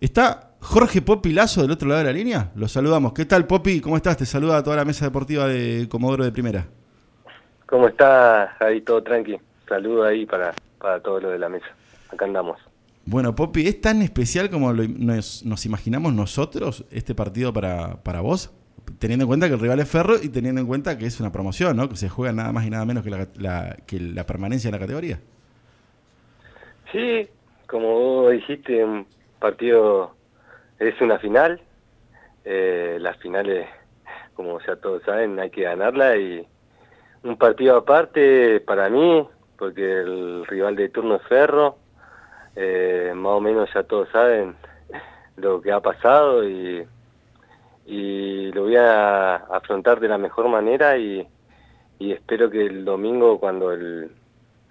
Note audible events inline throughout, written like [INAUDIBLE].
Está Jorge Popi Lazo del otro lado de la línea. Lo saludamos. ¿Qué tal, Popi? ¿Cómo estás? Te saluda a toda la mesa deportiva de Comodoro de Primera. ¿Cómo estás? Ahí todo tranqui. Saludo ahí para, para todo lo de la mesa. Acá andamos. Bueno, Popi, ¿es tan especial como nos, imaginamos nosotros este partido para, para vos? Teniendo en cuenta que el rival es Ferro y teniendo en cuenta que es una promoción, ¿no? Que se juega nada más y nada menos que la, que la permanencia en la categoría. Sí, como vos dijiste, partido es una final. Eh, las finales, como ya todos saben, hay que ganarla y un partido aparte para mí, porque el rival de turno es Ferro. Eh, más o menos ya todos saben lo que ha pasado y, lo voy a afrontar de la mejor manera y, espero que el domingo cuando el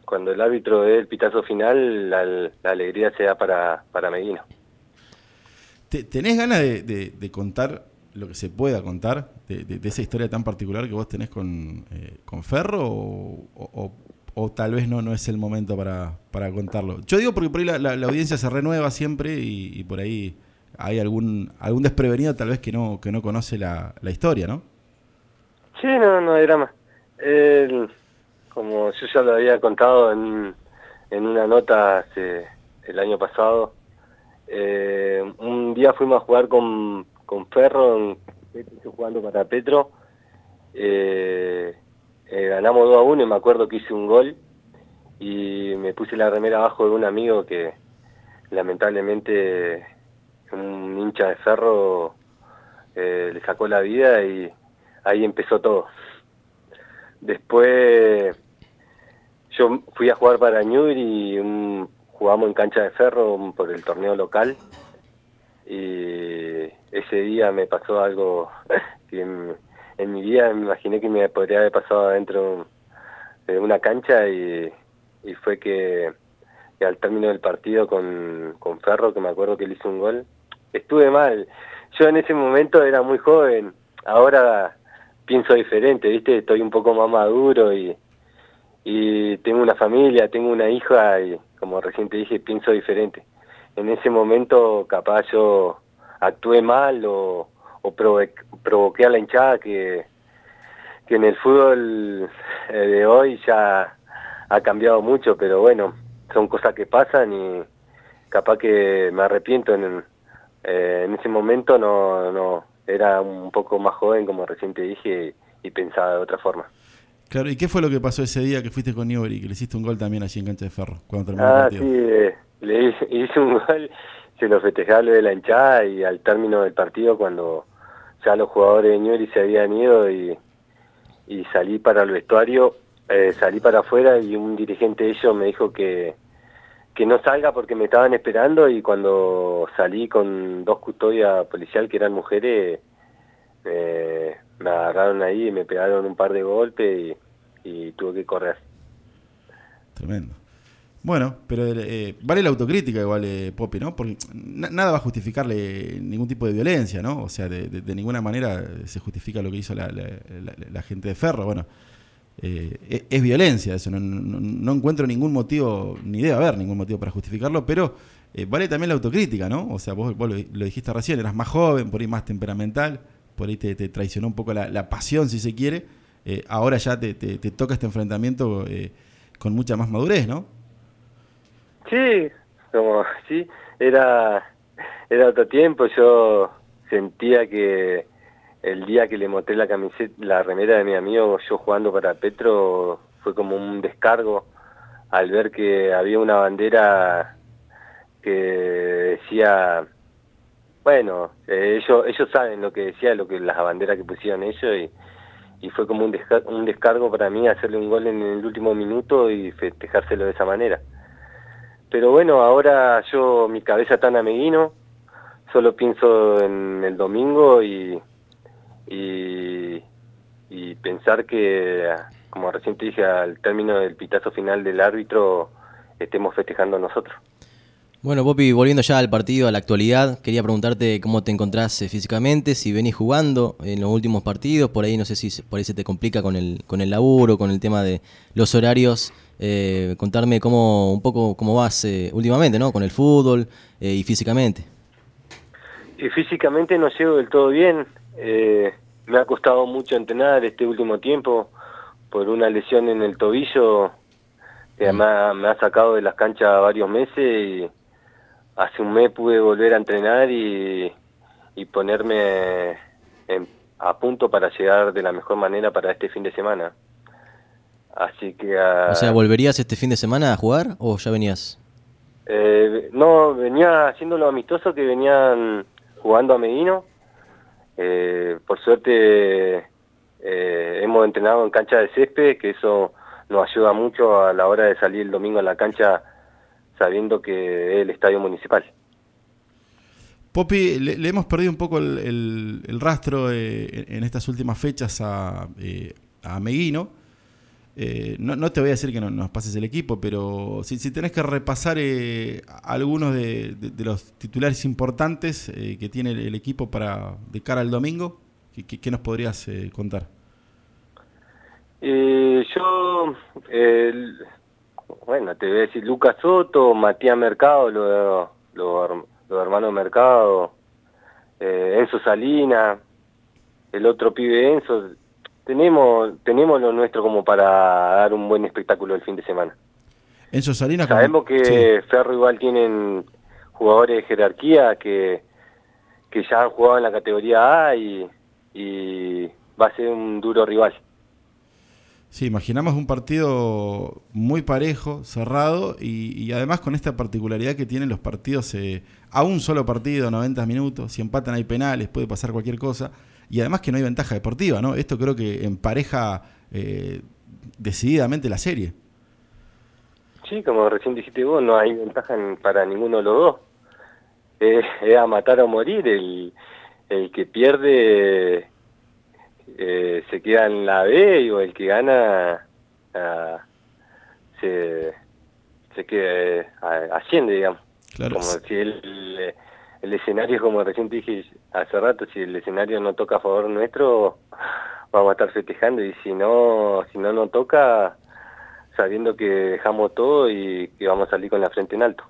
cuando el árbitro dé el pitazo final, la, alegría sea para, para Medina. ¿Tenés ganas de, contar lo que se pueda contar de, esa historia tan particular que vos tenés con, eh, con Ferro o, tal vez no, no es el momento para, para contarlo? Yo digo porque por ahí la, audiencia se renueva siempre y, por ahí hay algún algún desprevenido tal vez que no que no conoce la, la historia, ¿no? Sí, no, no hay drama. El, como yo ya lo había contado en, en una nota hace, el año pasado, eh, un día fuimos a jugar con, con Ferro, jugando para Petro, eh, eh, ganamos 2 a 1 y me acuerdo que hice un gol y me puse la remera abajo de un amigo que lamentablemente un hincha de Ferro le sacó la vida y ahí empezó todo. Después yo fui a jugar para Newry y jugamos en cancha de ferro por el torneo local y ese día me pasó algo [LAUGHS] que en, mi vida me imaginé que me podría haber pasado adentro de una cancha y, fue que, al término del partido con, con Ferro, que me acuerdo que él hizo un gol, estuve mal. Yo en ese momento era muy joven, ahora pienso diferente, ¿viste? Estoy un poco más maduro y, y tengo una familia, tengo una hija y como recién te dije, pienso diferente. En ese momento capaz yo actué mal o, o provoqué a la hinchada que, que en el fútbol eh, de hoy ya ha cambiado mucho, pero bueno, son cosas que pasan y capaz que me arrepiento en, eh, en ese momento no, no era un poco más joven, como recién te dije, y, pensaba de otra forma. Claro, ¿y qué fue lo que pasó ese día que fuiste con Newbery, que le hiciste un gol también allí en Cancha de Ferro, cuando terminó ah, el partido? sí, eh, le [LAUGHS] hice, un gol, se lo festejaba de la hinchada y al término del partido, cuando ya los jugadores de Newbery se habían ido y, y salí para el vestuario, eh, salí para afuera y un dirigente de ellos me dijo que, que no salga porque me estaban esperando y cuando salí con dos custodias policial que eran mujeres, agarraron ahí y me pegaron un par de golpes y, tuve que correr. Tremendo. Bueno, pero eh, vale la autocrítica igual, eh, ¿no? Porque nada va a justificarle ningún tipo de violencia, ¿no? O sea, de, ninguna manera se justifica lo que hizo la, gente de Ferro. Bueno, eh, es, violencia eso, no, encuentro ningún motivo, ni debe haber ningún motivo para justificarlo, pero eh, vale también la autocrítica, ¿no? O sea, vos, lo, dijiste recién, eras más joven, por ahí más temperamental, por ahí te, traicionó un poco la, pasión, si se quiere, eh, ahora ya te, toca este enfrentamiento con mucha más madurez, ¿no? Sí, como, sí, era, era otro tiempo, yo sentía que el día que le mostré la camiseta, la remera de mi amigo, yo jugando para Petro, fue como un descargo al ver que había una bandera que decía, bueno, eh, ellos ellos saben lo que decía, lo que las banderas que pusieron ellos y, y fue como un, un descargo para mí hacerle un gol en el último minuto y festejárselo de esa manera. Pero bueno, ahora yo mi cabeza tan ameguino, solo pienso en el domingo y y, y pensar que, como recién te dije, al término del pitazo final del árbitro, estemos festejando nosotros. Bueno, Popi, volviendo ya al partido, a la actualidad, quería preguntarte cómo te encontrás eh, físicamente, si venís jugando en los últimos partidos, por ahí no sé si por ahí se te complica con el, con el laburo, con el tema de los horarios, eh, contarme cómo un poco cómo vas eh, últimamente, ¿no? Con el fútbol y físicamente. Y físicamente no llego del todo bien. Eh, me ha costado mucho entrenar este último tiempo por una lesión en el tobillo que me ha, me ha sacado de las canchas varios meses y hace un mes pude volver a entrenar y, y ponerme a punto para llegar de la mejor manera para este fin de semana. Así que... o sea, ¿volverías este fin de semana a jugar o ya venías? Eh, no, venía haciendo lo amistoso que venían jugando a Medino. Eh, por suerte eh, hemos entrenado en cancha de césped, que eso nos ayuda mucho a la hora de salir el domingo a la cancha sabiendo que es el estadio municipal. Popi, le, hemos perdido un poco el, rastro en estas últimas fechas a, a Meguino. Eh, no, te voy a decir que no nos pases el equipo, pero si, si tenés que repasar eh, algunos de, los titulares importantes eh, que tiene el, equipo para de cara al domingo, ¿qué, nos podrías contar? yo, bueno, te voy a decir Lucas Soto, Matías Mercado, los lo, lo hermanos Mercado, Enzo Salina, el otro pibe Enzo, tenemos tenemos lo nuestro como para dar un buen espectáculo el fin de semana. Enzo Salinas. Sabemos que Ferro igual tienen jugadores de jerarquía que, que ya han jugado en la categoría A y, y va a ser un duro rival. Sí, imaginamos un partido muy parejo, cerrado y, además con esta particularidad que tienen los partidos eh, a un solo partido, 90 minutos, si empatan hay penales, puede pasar cualquier cosa y además que no hay ventaja deportiva, ¿no? Esto creo que empareja eh, decididamente la serie. Sí, como recién dijiste vos, no hay ventaja para ninguno de los dos. es a matar o morir. El, el que pierde eh, se queda en la B o el que gana ah, se, se queda, uh, asciende, digamos. Claro. Como si él el escenario, como recién dije hace rato, si el escenario no toca a favor nuestro, vamos a estar festejando y si no, si no nos toca, sabiendo que dejamos todo y que vamos a salir con la frente en alto.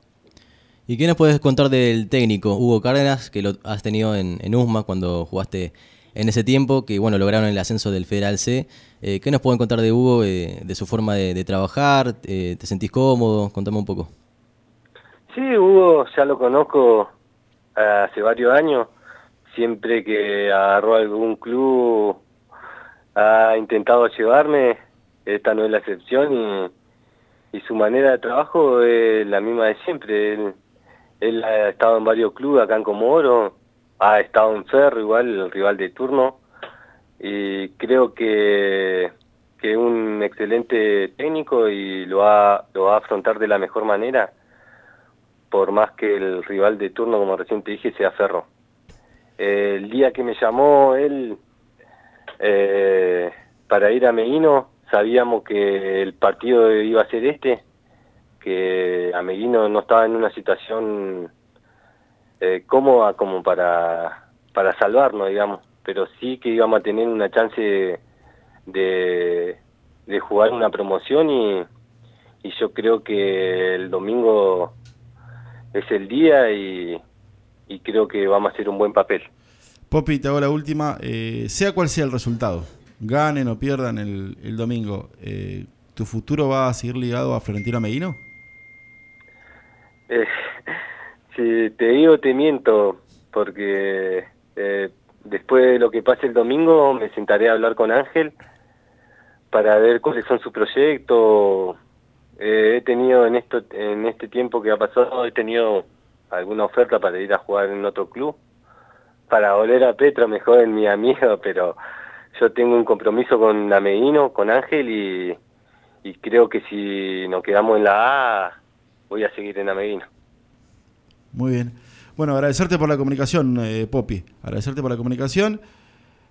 ¿Y qué nos puedes contar del técnico Hugo Cárdenas, que lo has tenido en, en USMA cuando jugaste en ese tiempo, que bueno, lograron el ascenso del Federal C? Eh, ¿Qué nos pueden contar de Hugo, eh, de su forma de, trabajar? Eh, ¿Te sentís cómodo? Contame un poco. Sí, Hugo, ya lo conozco hace varios años, siempre que agarró algún club ha intentado llevarme, esta no es la excepción y, su manera de trabajo es la misma de siempre. Él, ha estado en varios clubes acá en Comoro, ha estado en Ferro igual, el rival de turno, y creo que que un excelente técnico y lo va, lo va a afrontar de la mejor manera por más que el rival de turno, como recién te dije, sea Ferro. el día que me llamó él eh, para ir a Meguino, sabíamos que el partido iba a ser este, que a Meguino no estaba en una situación eh, cómoda como para, para salvarnos, digamos, pero sí que íbamos a tener una chance de, de jugar una promoción y, y yo creo que el domingo es el día y, creo que vamos a hacer un buen papel. Popi, te hago la última. Eh, sea cual sea el resultado, ganen o pierdan el, domingo, eh, ¿tu futuro va a seguir ligado a Florentino Medino? Eh, te digo, te miento, porque después de lo que pase el domingo me sentaré a hablar con Ángel para ver cuáles son sus proyectos, eh, he tenido en esto en este tiempo que ha pasado he tenido alguna oferta para ir a jugar en otro club para volver a Petro mejor en mi amigo pero yo tengo un compromiso con Ameguino con Ángel y, creo que si nos quedamos en la A voy a seguir en Ameguino muy bien bueno agradecerte por la comunicación eh, Popi agradecerte por la comunicación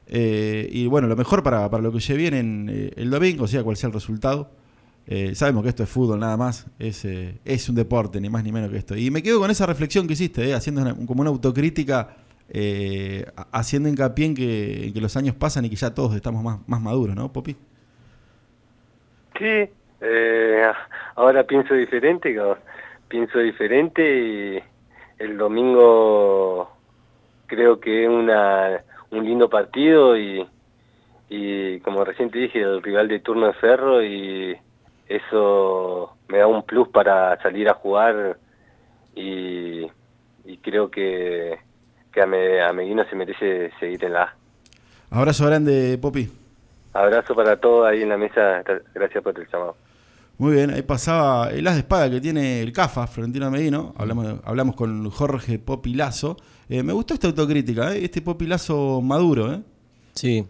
eh, y bueno lo mejor para, para lo que se viene en, eh, el domingo sea cual sea el resultado eh, sabemos que esto es fútbol nada más, es, eh, es un deporte, ni más ni menos que esto. Y me quedo con esa reflexión que hiciste, haciendo como una autocrítica, haciendo hincapié en que, los años pasan y que ya todos estamos más, más maduros, ¿no, Popi? Sí, ahora pienso diferente, pienso diferente y el domingo creo que es una, un lindo partido y, y como recién te dije, el rival de turno es Ferro y eso me da un plus para salir a jugar y, y creo que, que a, me, a Meguino se merece seguir en la A. Abrazo grande, Popi. Abrazo para todos ahí en la mesa, gracias por el llamado. Muy bien, ahí pasaba el as de espada que tiene el CAFA, Florentino Medino. Hablamos, hablamos con Jorge Popi Lazo. Eh, me gustó esta autocrítica, ¿eh? este Popi Lazo maduro. ¿eh? Sí,